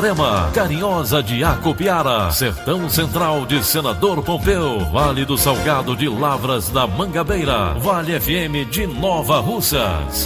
Itarema, Carinhosa de Acopiara, Sertão Central de Senador Pompeu, Vale do Salgado de Lavras da Mangabeira, Vale FM de Nova Russas.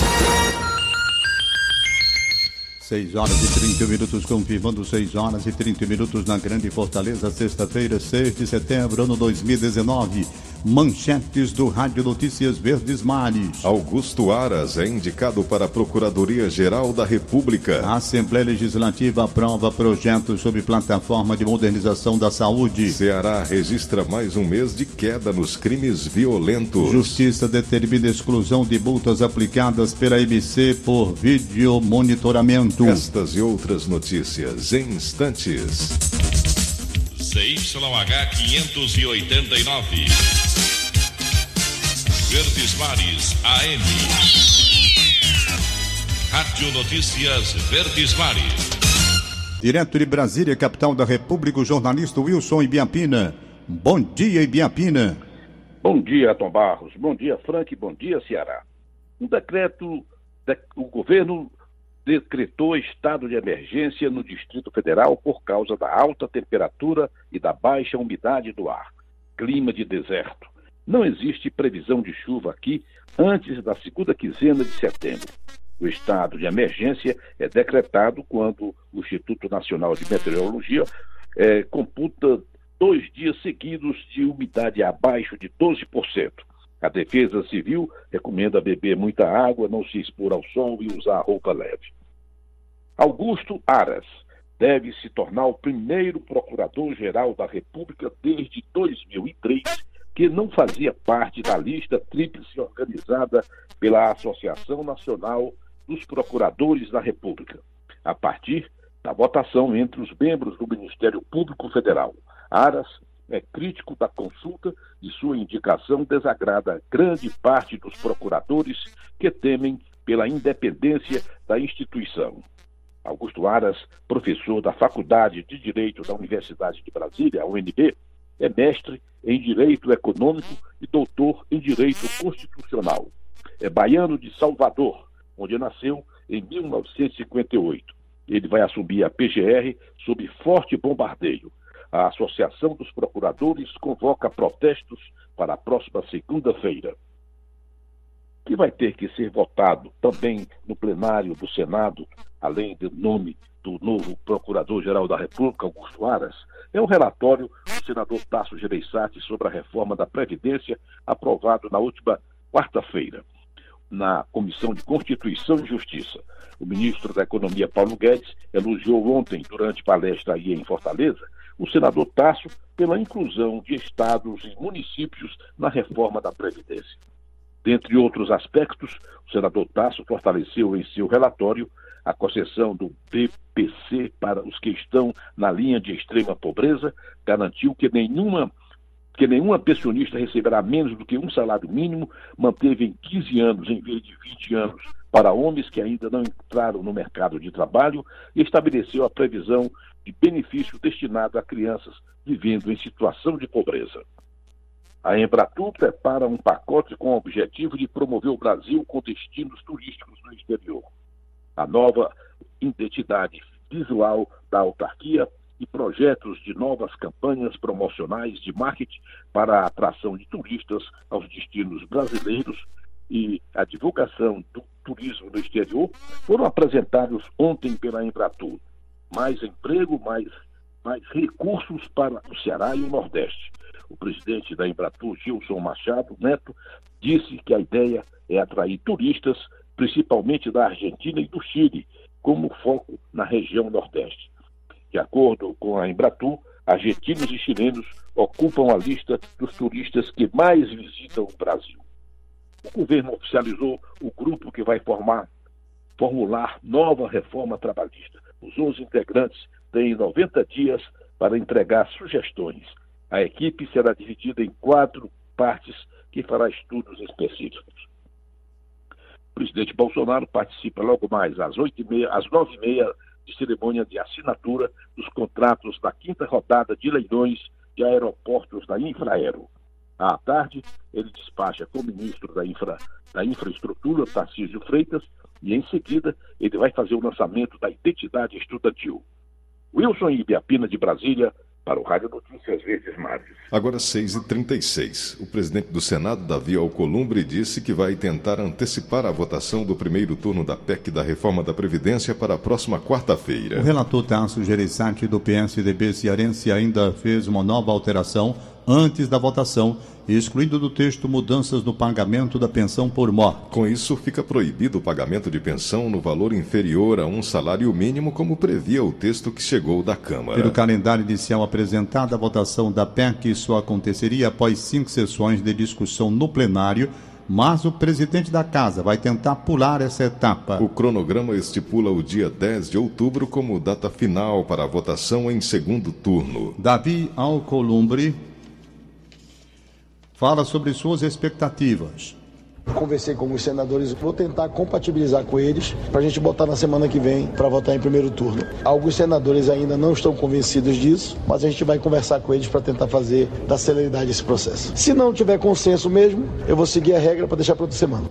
6 horas e 30 minutos, confirmando 6 horas e 30 minutos na Grande Fortaleza, sexta-feira, 6 de setembro, ano 2019. Manchetes do Rádio Notícias Verdes Mares. Augusto Aras é indicado para a Procuradoria-Geral da República. A Assembleia Legislativa aprova projeto sobre plataforma de modernização da saúde. Ceará registra mais um mês de queda nos crimes violentos. Justiça determina exclusão de multas aplicadas pela MC por vídeo monitoramento. Estas e outras notícias em instantes. CYH 589. Verdes Mares AM. Rádio Notícias Verdes Mares. Direto de Brasília, capital da República, o jornalista Wilson Ibiapina. Bom dia, Ibiapina. Bom dia, Tom Barros. Bom dia, Frank. Bom dia, Ceará. Um decreto, de, o governo decretou estado de emergência no Distrito Federal por causa da alta temperatura e da baixa umidade do ar. Clima de deserto. Não existe previsão de chuva aqui antes da segunda quinzena de setembro. O estado de emergência é decretado quando o Instituto Nacional de Meteorologia é, computa dois dias seguidos de umidade abaixo de 12%. A Defesa Civil recomenda beber muita água, não se expor ao sol e usar roupa leve. Augusto Aras deve se tornar o primeiro procurador-geral da República desde 2003 que não fazia parte da lista tríplice organizada pela Associação Nacional dos Procuradores da República, a partir da votação entre os membros do Ministério Público Federal. Aras é crítico da consulta e sua indicação desagrada grande parte dos procuradores que temem pela independência da instituição. Augusto Aras, professor da Faculdade de Direito da Universidade de Brasília, UNB, é mestre em Direito Econômico e doutor em Direito Constitucional. É baiano de Salvador, onde nasceu em 1958. Ele vai assumir a PGR sob forte bombardeio. A Associação dos Procuradores convoca protestos para a próxima segunda-feira. Que vai ter que ser votado também no plenário do Senado, além do nome do novo Procurador-Geral da República, Augusto Aras, é o relatório do senador Tasso Gereissati sobre a reforma da Previdência, aprovado na última quarta-feira na Comissão de Constituição e Justiça. O ministro da Economia, Paulo Guedes, elogiou ontem, durante palestra aí em Fortaleza, o senador Tasso pela inclusão de estados e municípios na reforma da Previdência. Dentre outros aspectos, o senador Tasso fortaleceu em seu relatório a concessão do BPC para os que estão na linha de extrema pobreza, garantiu que nenhuma que nenhuma pensionista receberá menos do que um salário mínimo, manteve em 15 anos em vez de 20 anos para homens que ainda não entraram no mercado de trabalho e estabeleceu a previsão de benefício destinado a crianças vivendo em situação de pobreza. A Embratur prepara um pacote com o objetivo de promover o Brasil com destinos turísticos no exterior. A nova identidade visual da autarquia e projetos de novas campanhas promocionais de marketing para a atração de turistas aos destinos brasileiros e a divulgação do turismo no exterior foram apresentados ontem pela Embratur. Mais emprego, mais, mais recursos para o Ceará e o Nordeste. O presidente da Embratur, Gilson Machado Neto, disse que a ideia é atrair turistas, principalmente da Argentina e do Chile, como foco na região Nordeste. De acordo com a Embratur, argentinos e chilenos ocupam a lista dos turistas que mais visitam o Brasil. O governo oficializou o grupo que vai formar, formular nova reforma trabalhista. Os 11 integrantes têm 90 dias para entregar sugestões. A equipe será dividida em quatro partes que fará estudos específicos. Presidente Bolsonaro participa logo mais às, 8h30, às 9h30 de cerimônia de assinatura dos contratos da quinta rodada de leilões de aeroportos da Infraero. À tarde, ele despacha com o ministro da, infra, da Infraestrutura, Tarcísio Freitas, e em seguida ele vai fazer o lançamento da identidade estudantil. Wilson Ibiapina de Brasília, para o Rádio Notícias Verdes Mares. Agora 6h36. O presidente do Senado, Davi Alcolumbre, disse que vai tentar antecipar a votação do primeiro turno da PEC da reforma da Previdência para a próxima quarta-feira. O relator Tasso Gereissati do PSDB cearense ainda fez uma nova alteração antes da votação, excluindo do texto mudanças no pagamento da pensão por morte. Com isso, fica proibido o pagamento de pensão no valor inferior a um salário mínimo, como previa o texto que chegou da Câmara. Pelo calendário inicial apresentado, a votação da PEC só aconteceria após cinco sessões de discussão no plenário. Mas o presidente da casa vai tentar pular essa etapa. O cronograma estipula o dia 10 de outubro como data final para a votação em segundo turno. Davi Alcolumbre fala sobre suas expectativas. Conversei com os senadores, vou tentar compatibilizar com eles para a gente botar na semana que vem para votar em primeiro turno. Alguns senadores ainda não estão convencidos disso, mas a gente vai conversar com eles para tentar fazer da celeridade esse processo. Se não tiver consenso mesmo, eu vou seguir a regra para deixar para outra semana.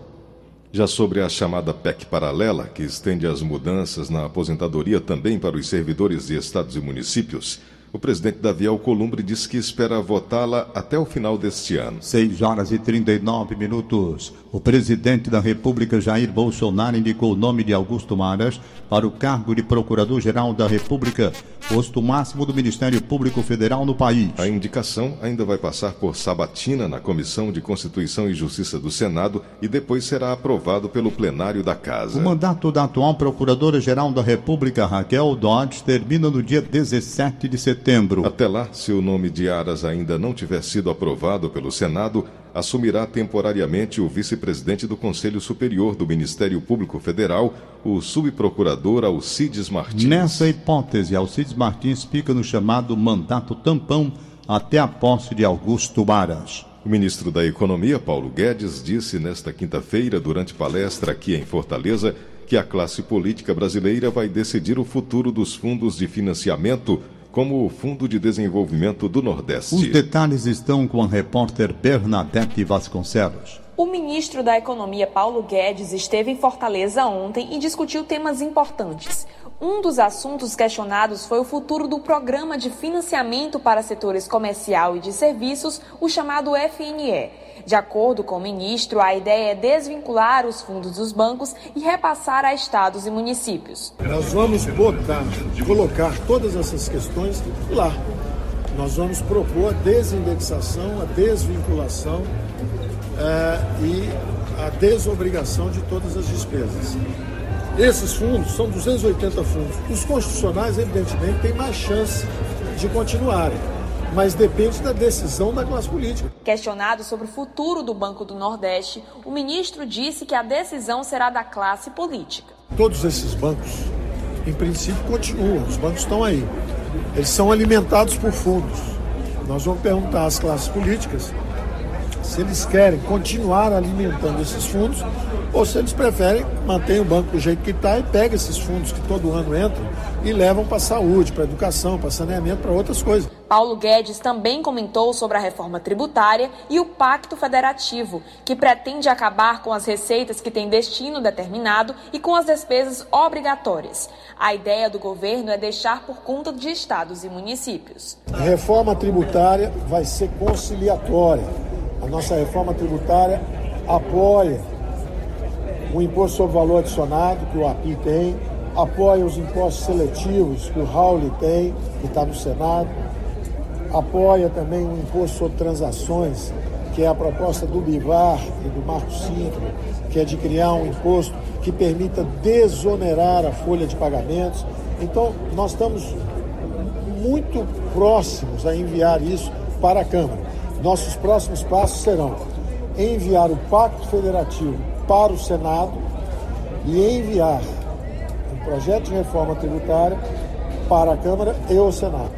Já sobre a chamada PEC paralela, que estende as mudanças na aposentadoria também para os servidores de estados e municípios, o presidente Davi Alcolumbre disse que espera votá-la até o final deste ano. 6 horas e 39 minutos. O presidente da República, Jair Bolsonaro, indicou o nome de Augusto Maras para o cargo de Procurador-Geral da República, posto máximo do Ministério Público Federal no país. A indicação ainda vai passar por sabatina na Comissão de Constituição e Justiça do Senado e depois será aprovado pelo plenário da Casa. O mandato da atual Procuradora-Geral da República, Raquel Dodge, termina no dia 17 de setembro setembro. Até lá, se o nome de Aras ainda não tiver sido aprovado pelo Senado, assumirá temporariamente o vice-presidente do Conselho Superior do Ministério Público Federal, o subprocurador Alcides Martins. Nessa hipótese, Alcides Martins fica no chamado mandato tampão até a posse de Augusto Baras. O ministro da Economia, Paulo Guedes, disse nesta quinta-feira, durante palestra aqui em Fortaleza, que a classe política brasileira vai decidir o futuro dos fundos de financiamento como o Fundo de Desenvolvimento do Nordeste. Os detalhes estão com a repórter Bernadette Vasconcelos. O ministro da Economia, Paulo Guedes, esteve em Fortaleza ontem e discutiu temas importantes. Um dos assuntos questionados foi o futuro do Programa de Financiamento para Setores Comercial e de Serviços, o chamado FNE. De acordo com o ministro, a ideia é desvincular os fundos dos bancos e repassar a estados e municípios. Nós vamos botar, colocar todas essas questões lá. Nós vamos propor a desindexação, a desvinculação é, e a desobrigação de todas as despesas. Esses fundos são 280 fundos. Os constitucionais, evidentemente, têm mais chance de continuarem, mas depende da decisão da classe política. Questionado sobre o futuro do Banco do Nordeste, o ministro disse que a decisão será da classe política. Todos esses bancos, em princípio, continuam, os bancos estão aí. Eles são alimentados por fundos. Nós vamos perguntar às classes políticas se eles querem continuar alimentando esses fundos ou se eles preferem manter o banco do jeito que está e pega esses fundos que todo ano entram e levam para a saúde, para a educação, para saneamento, para outras coisas. Paulo Guedes também comentou sobre a reforma tributária e o Pacto Federativo, que pretende acabar com as receitas que têm destino determinado e com as despesas obrigatórias. A ideia do governo é deixar por conta de estados e municípios. A reforma tributária vai ser conciliatória. A nossa reforma tributária apoia o imposto sobre valor adicionado, que o API tem, apoia os impostos seletivos, que o Raul tem, que está no Senado, apoia também o imposto sobre transações, que é a proposta do Bivar e do Marco Cinco, que é de criar um imposto que permita desonerar a folha de pagamentos. Então, nós estamos muito próximos a enviar isso para a Câmara. Nossos próximos passos serão enviar o Pacto Federativo para o Senado e enviar um projeto de reforma tributária para a Câmara e o Senado.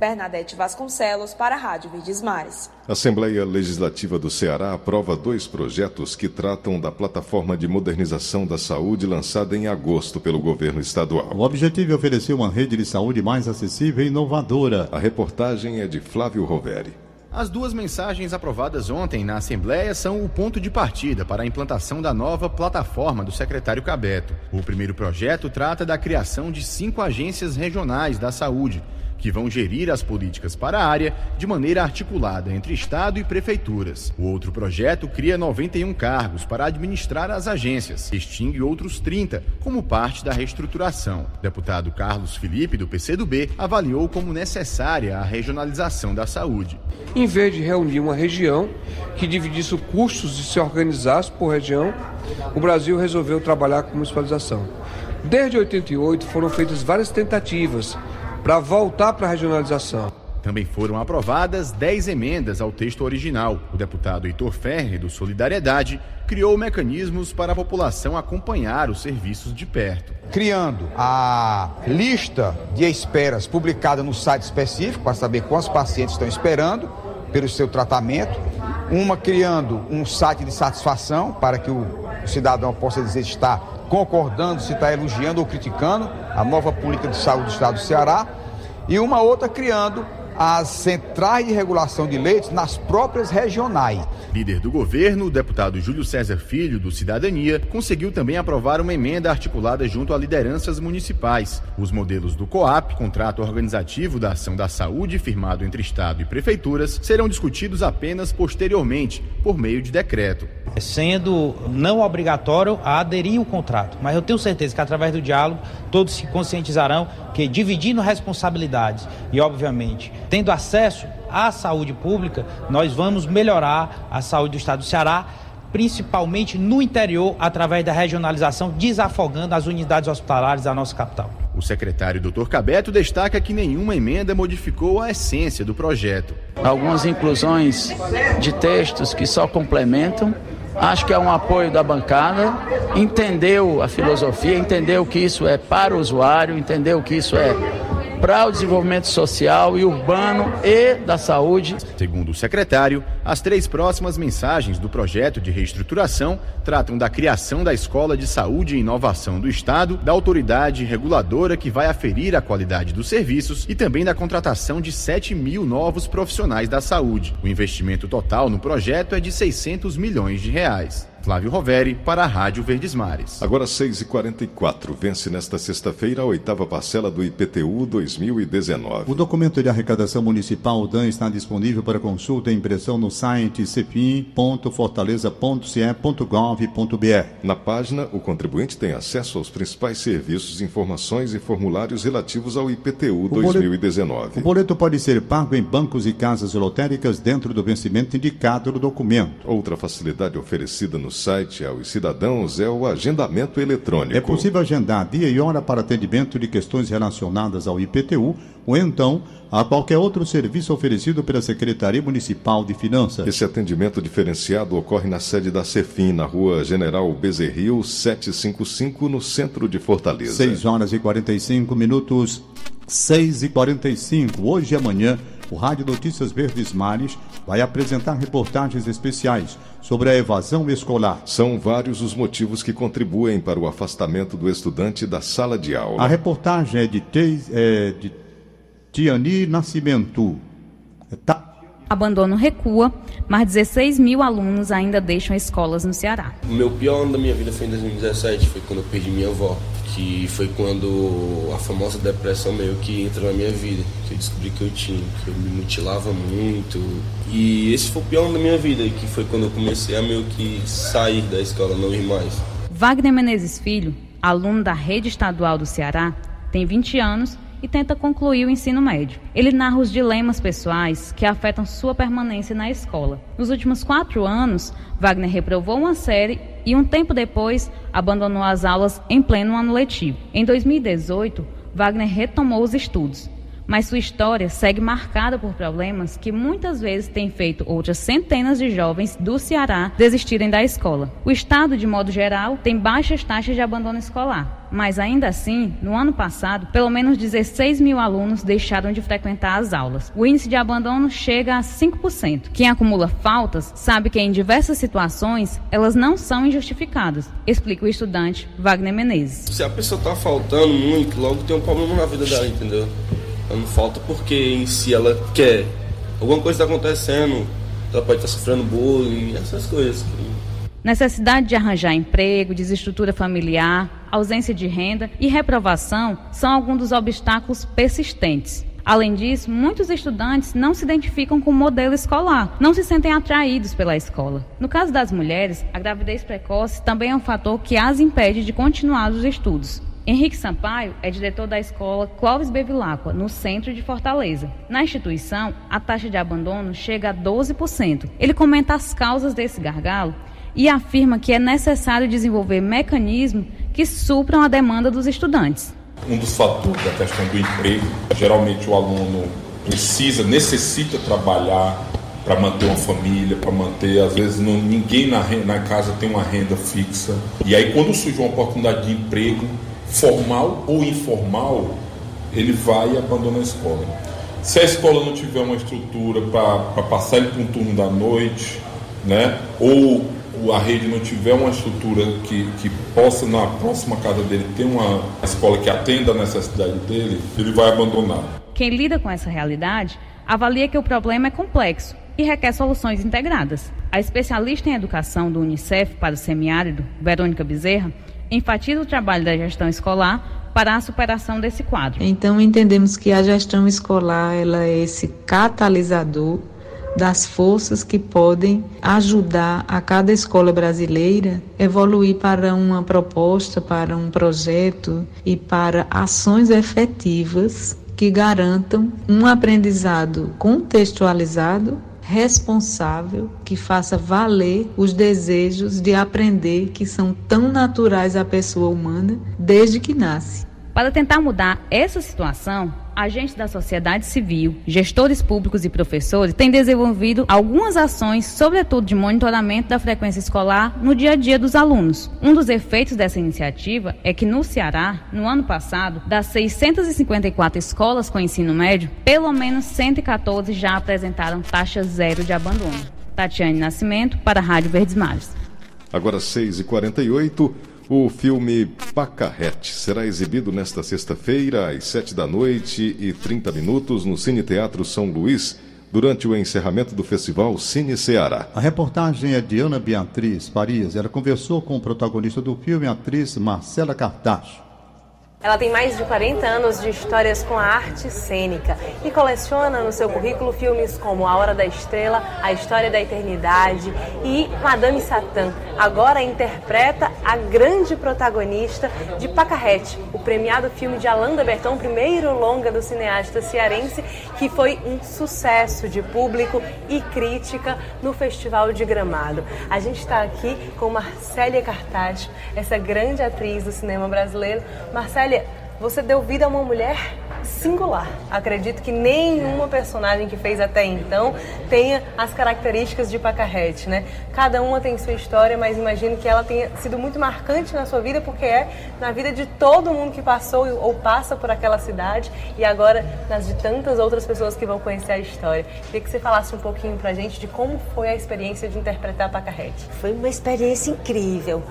Bernadette Vasconcelos para a Rádio Verdes Mares. A Assembleia Legislativa do Ceará aprova dois projetos que tratam da plataforma de modernização da saúde lançada em agosto pelo governo estadual. O objetivo é oferecer uma rede de saúde mais acessível e inovadora. A reportagem é de Flávio Roveri. As duas mensagens aprovadas ontem na Assembleia são o ponto de partida para a implantação da nova plataforma do secretário Cabeto. O primeiro projeto trata da criação de cinco agências regionais da saúde que vão gerir as políticas para a área de maneira articulada entre Estado e prefeituras. O outro projeto cria 91 cargos para administrar as agências, extingue outros 30 como parte da reestruturação. Deputado Carlos Felipe, do PCdoB, avaliou como necessária a regionalização da saúde. Em vez de reunir uma região que dividisse os custos e se organizasse por região, o Brasil resolveu trabalhar com municipalização. Desde 88 foram feitas várias tentativas para voltar para a regionalização. Também foram aprovadas 10 emendas ao texto original. O deputado Heitor Ferre, do Solidariedade, criou mecanismos para a população acompanhar os serviços de perto. Criando a lista de esperas publicada no site específico para saber quantos pacientes estão esperando pelo seu tratamento. Uma criando um site de satisfação para que o cidadão possa dizer está concordando, se está elogiando ou criticando a nova política de saúde do Estado do Ceará. E uma outra criando as centrais de regulação de leitos nas próprias regionais. Líder do governo, o deputado Júlio César Filho, do Cidadania, conseguiu também aprovar uma emenda articulada junto a lideranças municipais. Os modelos do COAP, contrato organizativo da ação da saúde, firmado entre Estado e prefeituras, serão discutidos apenas posteriormente, por meio de decreto. Sendo não obrigatório a aderir ao contrato, mas eu tenho certeza que através do diálogo todos se conscientizarão que dividindo responsabilidades e, obviamente, tendo acesso à saúde pública, nós vamos melhorar a saúde do estado do Ceará, principalmente no interior, através da regionalização, desafogando as unidades hospitalares da nossa capital. O secretário Dr. Cabeto destaca que nenhuma emenda modificou a essência do projeto. Algumas inclusões de textos que só complementam. Acho que é um apoio da bancada, entendeu a filosofia, entendeu que isso é para o usuário, entendeu que isso é para o desenvolvimento social e urbano e da saúde. Segundo o secretário, as três próximas mensagens do projeto de reestruturação tratam da criação da Escola de Saúde e Inovação do Estado, da autoridade reguladora que vai aferir a qualidade dos serviços e também da contratação de 7 mil novos profissionais da saúde. O investimento total no projeto é de 600 milhões de reais. Flávio Roveri, para a Rádio Verdes Mares. Agora 6h44. Vence nesta sexta-feira a oitava parcela do IPTU 2019. O documento de arrecadação municipal DAN está disponível para consulta e impressão no site cepim.fortaleza.ce.gov.br. Na página, o contribuinte tem acesso aos principais serviços, informações e formulários relativos ao IPTU 2019. Boleto, o boleto pode ser pago em bancos e casas lotéricas dentro do vencimento indicado no documento. Outra facilidade oferecida no site aos cidadãos é o agendamento eletrônico. É possível agendar dia e hora para atendimento de questões relacionadas ao IPTU ou então a qualquer outro serviço oferecido pela Secretaria Municipal de Finanças. Esse atendimento diferenciado ocorre na sede da Cefim, na rua General Bezerril, 755, no centro de Fortaleza. 6 horas e 45 minutos. 6 e 45 Hoje e amanhã, o Rádio Notícias Verdes Mares vai apresentar reportagens especiais sobre a evasão escolar. São vários os motivos que contribuem para o afastamento do estudante da sala de aula. A reportagem é de, Teis, é, de Tiani Nascimento. Tá. Abandono recua, mas 16 mil alunos ainda deixam escolas no Ceará. O meu pior ano da minha vida foi em 2017, foi quando eu perdi minha avó, que foi quando a famosa depressão meio que entrou na minha vida, que eu descobri que eu tinha, que eu me mutilava muito. E esse foi o pior da minha vida, que foi quando eu comecei a meio que sair da escola, não ir mais. Wagner Menezes Filho, aluno da rede estadual do Ceará, tem 20 anos e tenta concluir o ensino médio. Ele narra os dilemas pessoais que afetam sua permanência na escola. Nos últimos quatro anos, Wagner reprovou uma série e, um tempo depois, abandonou as aulas em pleno ano letivo. Em 2018, Wagner retomou os estudos mas sua história segue marcada por problemas que muitas vezes têm feito outras centenas de jovens do Ceará desistirem da escola. O estado, de modo geral, tem baixas taxas de abandono escolar, mas ainda assim, no ano passado, pelo menos 16 mil alunos deixaram de frequentar as aulas. O índice de abandono chega a 5%. Quem acumula faltas sabe que em diversas situações elas não são injustificadas, explica o estudante Wagner Menezes. Se a pessoa está faltando muito, logo tem um problema na vida dela, entendeu? Não falta porque em si ela quer. Alguma coisa está acontecendo, ela pode estar tá sofrendo bullying, essas coisas. Necessidade de arranjar emprego, desestrutura familiar, ausência de renda e reprovação são alguns dos obstáculos persistentes. Além disso, muitos estudantes não se identificam com o modelo escolar, não se sentem atraídos pela escola. No caso das mulheres, a gravidez precoce também é um fator que as impede de continuar os estudos. Henrique Sampaio é diretor da escola Clóvis Bevilacqua, no centro de Fortaleza. Na instituição, a taxa de abandono chega a 12%. Ele comenta as causas desse gargalo e afirma que é necessário desenvolver mecanismos que supram a demanda dos estudantes. Um dos fatores da questão do emprego, geralmente o aluno precisa, necessita trabalhar para manter uma família, para manter, às vezes não, ninguém na, na casa tem uma renda fixa. E aí quando surge uma oportunidade de emprego, formal ou informal, ele vai e abandona a escola. Se a escola não tiver uma estrutura para passar ele para um turno da noite, né, ou a rede não tiver uma estrutura que, que possa, na próxima casa dele, ter uma escola que atenda a necessidade dele, ele vai abandonar. Quem lida com essa realidade avalia que o problema é complexo e requer soluções integradas. A especialista em educação do Unicef para o semiárido, Verônica Bezerra, enfatiza o trabalho da gestão escolar para a superação desse quadro. Então entendemos que a gestão escolar ela é esse catalisador das forças que podem ajudar a cada escola brasileira evoluir para uma proposta, para um projeto e para ações efetivas que garantam um aprendizado contextualizado responsável que faça valer os desejos de aprender que são tão naturais à pessoa humana desde que nasce. Para tentar mudar essa situação, agentes da sociedade civil, gestores públicos e professores têm desenvolvido algumas ações, sobretudo de monitoramento da frequência escolar no dia a dia dos alunos. Um dos efeitos dessa iniciativa é que no Ceará, no ano passado, das 654 escolas com ensino médio, pelo menos 114 já apresentaram taxa zero de abandono. Tatiane Nascimento, para a Rádio Verdes Mares. Agora 6h48. O filme Pacarrete será exibido nesta sexta-feira, às 7 da noite e 30 minutos, no Cine Teatro São Luís, durante o encerramento do festival Cine Ceará. A reportagem é de Ana Beatriz Paris. Ela conversou com o protagonista do filme, a atriz Marcela Cartacho. Ela tem mais de 40 anos de histórias com a arte cênica e coleciona no seu currículo filmes como A Hora da Estrela, A História da Eternidade e Madame Satã. Agora interpreta a grande protagonista de Pacarrete, o premiado filme de Alanda Berton, primeiro longa do cineasta cearense, que foi um sucesso de público e crítica no Festival de Gramado. A gente está aqui com Marcélia Cartacho, essa grande atriz do cinema brasileiro. Marcélia, Olha, você deu vida a uma mulher singular. Acredito que nenhuma personagem que fez até então tenha as características de Pacarrete, né? Cada uma tem sua história, mas imagino que ela tenha sido muito marcante na sua vida, porque é na vida de todo mundo que passou ou passa por aquela cidade e agora nas de tantas outras pessoas que vão conhecer a história. Queria que você falasse um pouquinho pra gente de como foi a experiência de interpretar Pacarrete. Foi uma experiência incrível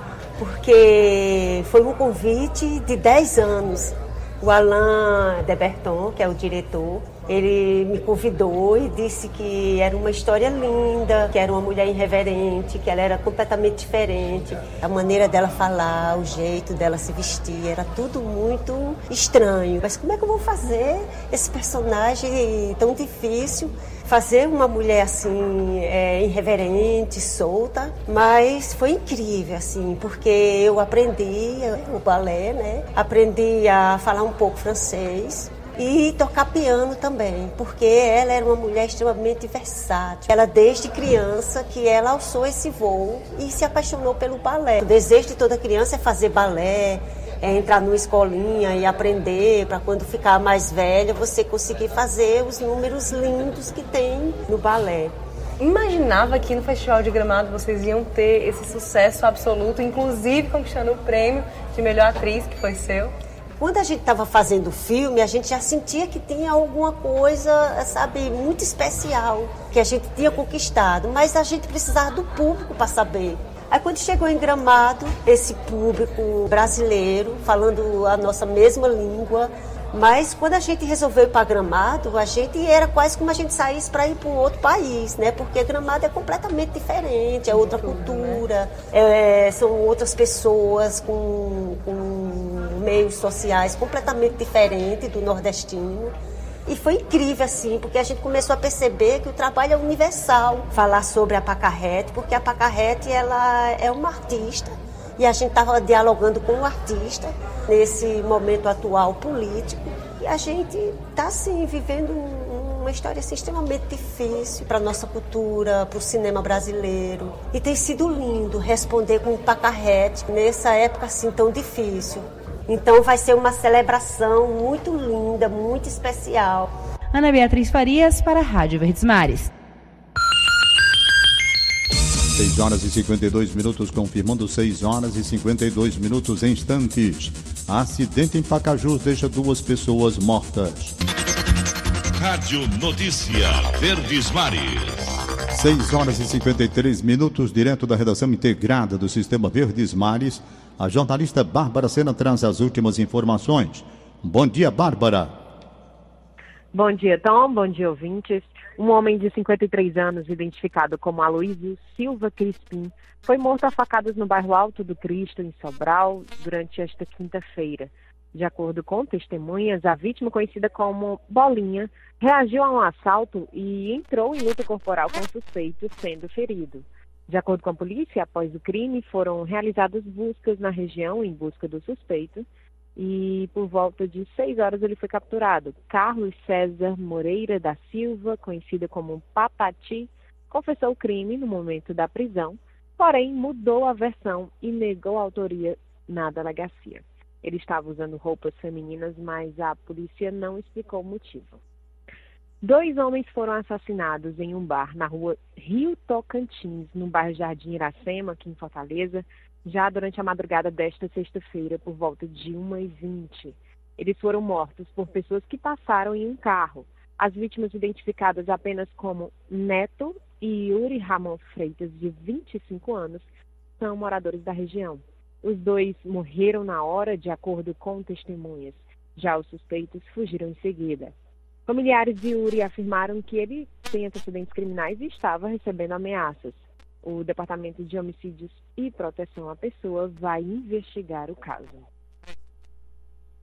porque foi um convite de 10 anos. O Alain Deberton, que é o diretor, ele me convidou e disse que era uma história linda, que era uma mulher irreverente, que ela era completamente diferente. A maneira dela falar, o jeito dela se vestir, era tudo muito estranho. Mas como é que eu vou fazer esse personagem tão difícil? fazer uma mulher assim é, irreverente, solta, mas foi incrível assim, porque eu aprendi o balé, né? Aprendi a falar um pouco francês, e tocar piano também, porque ela era uma mulher extremamente versátil. Ela desde criança que ela alçou esse voo e se apaixonou pelo balé. O desejo de toda criança é fazer balé, é entrar numa escolinha e aprender para quando ficar mais velha você conseguir fazer os números lindos que tem no balé. Imaginava que no Festival de Gramado vocês iam ter esse sucesso absoluto, inclusive conquistando o prêmio de melhor atriz que foi seu? Quando a gente estava fazendo o filme, a gente já sentia que tinha alguma coisa, sabe, muito especial que a gente tinha conquistado, mas a gente precisava do público para saber. Aí quando chegou em Gramado, esse público brasileiro, falando a nossa mesma língua, mas quando a gente resolveu ir para Gramado, a gente era quase como a gente saísse para ir para um outro país, né? Porque Gramado é completamente diferente, é outra cultura, é, são outras pessoas com, com meios sociais completamente diferentes do nordestino. E foi incrível, assim, porque a gente começou a perceber que o trabalho é universal. Falar sobre a Pacarrete, porque a Pacarrete, ela é uma artista. E a gente estava dialogando com o artista nesse momento atual político. E a gente está, assim, vivendo uma história assim, extremamente difícil para a nossa cultura, para o cinema brasileiro. E tem sido lindo responder com o Pacarrete nessa época assim tão difícil. Então vai ser uma celebração muito linda, muito especial. Ana Beatriz Farias para a Rádio Verdes Mares. 6 horas e 52 minutos, confirmando 6 horas e 52 minutos em instantes. Acidente em Pacajus deixa duas pessoas mortas. Rádio Notícia Verdes Mares. 6 horas e 53 minutos, direto da redação integrada do Sistema Verdes Mares. A jornalista Bárbara Sena traz as últimas informações. Bom dia, Bárbara. Bom dia, Tom. Bom dia, ouvintes. Um homem de 53 anos, identificado como Aloysio Silva Crispim, foi morto a facadas no bairro Alto do Cristo, em Sobral, durante esta quinta-feira. De acordo com testemunhas, a vítima, conhecida como Bolinha, reagiu a um assalto e entrou em luta corporal com o suspeito, sendo ferido. De acordo com a polícia, após o crime, foram realizadas buscas na região em busca do suspeito e por volta de seis horas ele foi capturado. Carlos César Moreira da Silva, conhecido como Papati, confessou o crime no momento da prisão, porém mudou a versão e negou a autoria na delegacia. Ele estava usando roupas femininas, mas a polícia não explicou o motivo. Dois homens foram assassinados em um bar na rua Rio Tocantins, no bairro Jardim Iracema, aqui em Fortaleza, já durante a madrugada desta sexta-feira, por volta de 1h20. Eles foram mortos por pessoas que passaram em um carro. As vítimas identificadas apenas como Neto e Yuri Ramon Freitas, de 25 anos, são moradores da região. Os dois morreram na hora, de acordo com testemunhas. Já os suspeitos fugiram em seguida. Familiares de Yuri afirmaram que ele tem antecedentes criminais e estava recebendo ameaças. O Departamento de Homicídios e Proteção à Pessoa vai investigar o caso.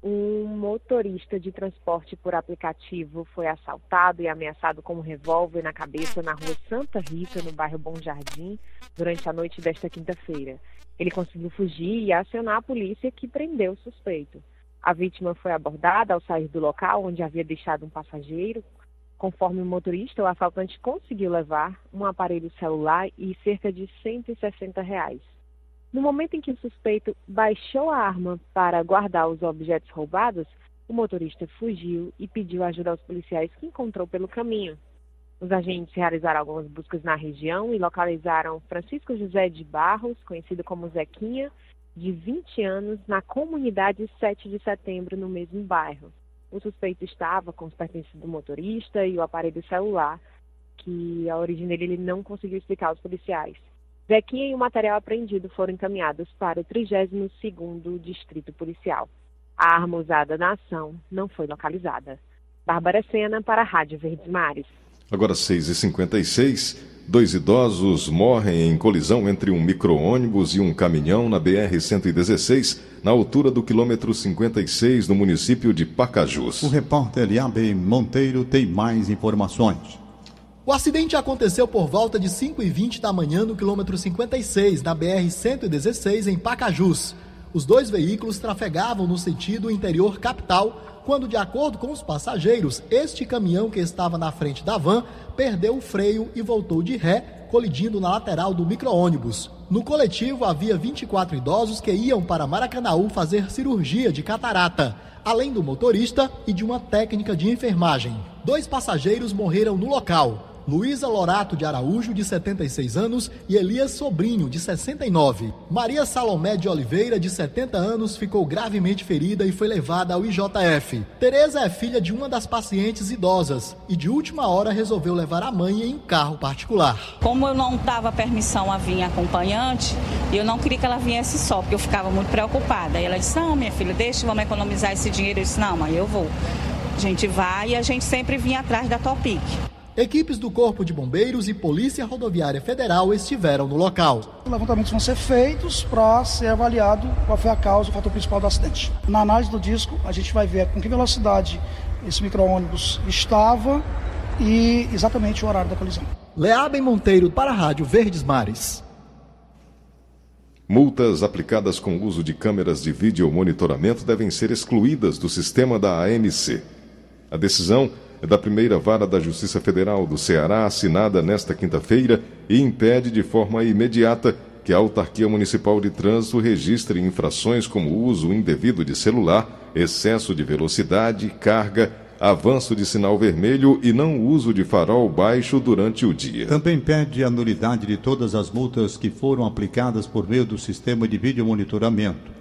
Um motorista de transporte por aplicativo foi assaltado e ameaçado com um revólver na cabeça na rua Santa Rita, no bairro Bom Jardim, durante a noite desta quinta-feira. Ele conseguiu fugir e acionar a polícia que prendeu o suspeito. A vítima foi abordada ao sair do local onde havia deixado um passageiro. Conforme o motorista, o assaltante conseguiu levar um aparelho celular e cerca de 160 reais. No momento em que o suspeito baixou a arma para guardar os objetos roubados, o motorista fugiu e pediu ajuda aos policiais que encontrou pelo caminho. Os agentes realizaram algumas buscas na região e localizaram Francisco José de Barros, conhecido como Zequinha, de 20 anos, na comunidade 7 de setembro, no mesmo bairro. O suspeito estava com os pertences do motorista e o aparelho celular, que a origem dele ele não conseguiu explicar aos policiais. Zequinha e o material apreendido foram encaminhados para o 32º Distrito Policial. A arma usada na ação não foi localizada. Bárbara Sena para a Rádio Verdes Mares. Agora 6h56, dois idosos morrem em colisão entre um micro-ônibus e um caminhão na BR-116, na altura do quilômetro 56, no município de Pacajus. O repórter Eliabe Monteiro tem mais informações. O acidente aconteceu por volta de 5h20 da manhã no quilômetro 56, na BR-116, em Pacajus. Os dois veículos trafegavam no sentido interior capital, quando, de acordo com os passageiros, este caminhão que estava na frente da van perdeu o freio e voltou de ré, colidindo na lateral do micro-ônibus. No coletivo havia 24 idosos que iam para Maracanaú fazer cirurgia de catarata, além do motorista e de uma técnica de enfermagem. Dois passageiros morreram no local. Luísa Lorato de Araújo, de 76 anos, e Elias Sobrinho, de 69. Maria Salomé de Oliveira, de 70 anos, ficou gravemente ferida e foi levada ao IJF. Tereza é filha de uma das pacientes idosas e de última hora resolveu levar a mãe em carro particular. Como eu não dava permissão a vir acompanhante, eu não queria que ela viesse só, porque eu ficava muito preocupada. E ela disse: Não, minha filha, deixa, vamos economizar esse dinheiro. Eu disse: Não, mãe, eu vou. A gente vai e a gente sempre vinha atrás da Topic. Equipes do Corpo de Bombeiros e Polícia Rodoviária Federal estiveram no local. Levantamentos vão ser feitos para ser avaliado qual foi a causa, o fator principal do acidente. Na análise do disco, a gente vai ver com que velocidade esse micro-ônibus estava e exatamente o horário da colisão. Leabem Monteiro para a Rádio Verdes Mares. Multas aplicadas com o uso de câmeras de vídeo monitoramento devem ser excluídas do sistema da AMC. A decisão da primeira vara da Justiça Federal do Ceará, assinada nesta quinta-feira, e impede de forma imediata que a Autarquia Municipal de Trânsito registre infrações como uso indevido de celular, excesso de velocidade, carga, avanço de sinal vermelho e não uso de farol baixo durante o dia. Também pede a nulidade de todas as multas que foram aplicadas por meio do sistema de vídeo monitoramento.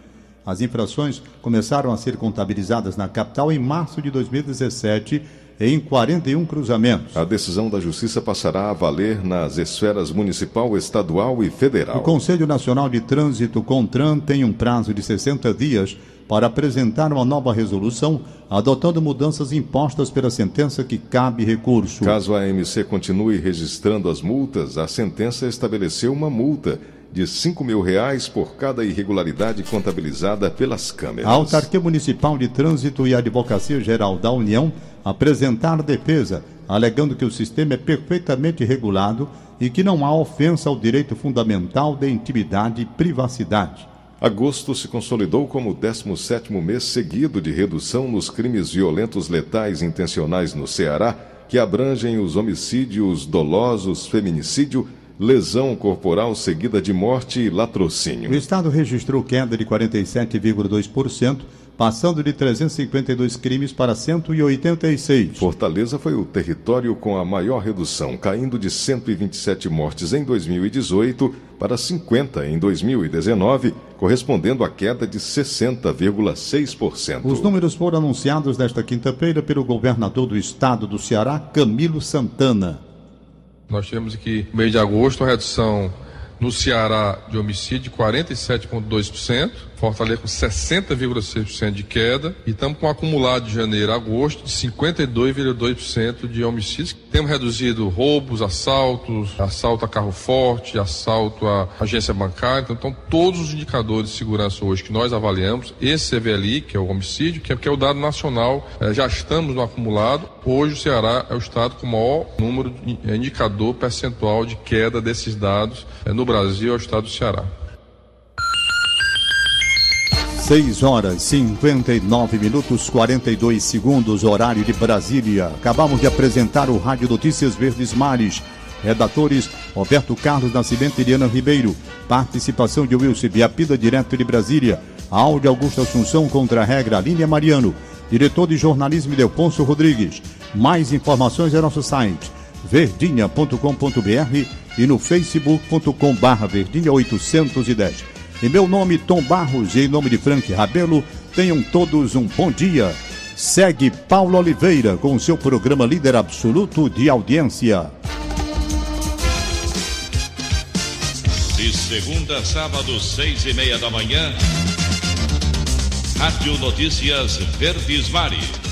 As infrações começaram a ser contabilizadas na capital em março de 2017 em 41 cruzamentos. A decisão da Justiça passará a valer nas esferas municipal, estadual e federal. O Conselho Nacional de Trânsito, CONTRAN, tem um prazo de 60 dias para apresentar uma nova resolução, adotando mudanças impostas pela sentença que cabe recurso. Caso a AMC continue registrando as multas, a sentença estabeleceu uma multa de 5 mil reais por cada irregularidade contabilizada pelas câmeras. A Autarquia Municipal de Trânsito e a Advocacia Geral da União apresentaram defesa, alegando que o sistema é perfeitamente regulado e que não há ofensa ao direito fundamental de intimidade e privacidade. Agosto se consolidou como o 17º mês seguido de redução nos crimes violentos letais intencionais no Ceará, que abrangem os homicídios dolosos, feminicídio, lesão corporal seguida de morte e latrocínio. O Estado registrou queda de 47,2%, passando de 352 crimes para 186. Fortaleza foi o território com a maior redução, caindo de 127 mortes em 2018 para 50 em 2019, correspondendo à queda de 60,6%. Os números foram anunciados nesta quinta-feira pelo governador do estado do Ceará, Camilo Santana. Nós tivemos aqui, no mês de agosto, uma redução no Ceará de homicídio, 47,2%. Fortaleza com 60,6% de queda. E estamos com um acumulado de janeiro a agosto de 52,2% de homicídios. Temos reduzido roubos, assaltos, assalto a carro forte, assalto a agência bancária. Então, estão todos os indicadores de segurança hoje que nós avaliamos. Esse CVLI, que é o homicídio, que é, que é o dado nacional, eh, já estamos no acumulado. Hoje o Ceará é o estado com o maior número de eh, indicador percentual de queda desses dados eh, no Brasil, é o estado do Ceará. 6 horas 59 minutos 42 segundos, horário de Brasília. Acabamos de apresentar o Rádio Notícias Verdes Mares. Redatores Roberto Carlos Nascimento e Eliana Ribeiro. Participação de Wilson Biapida, direto de Brasília. Áudio Augusto Assunção contra a regra Línia Mariano. Diretor de jornalismo Delponso Rodrigues. Mais informações é nosso site verdinha.com.br e no facebook.com barra verdinha 810. Em meu nome, Tom Barros, e em nome de Frank Rabelo, tenham todos um bom dia. Segue Paulo Oliveira com seu programa líder absoluto de audiência. De segunda a sábado, seis e meia da manhã, Rádio Notícias Verdes Mares.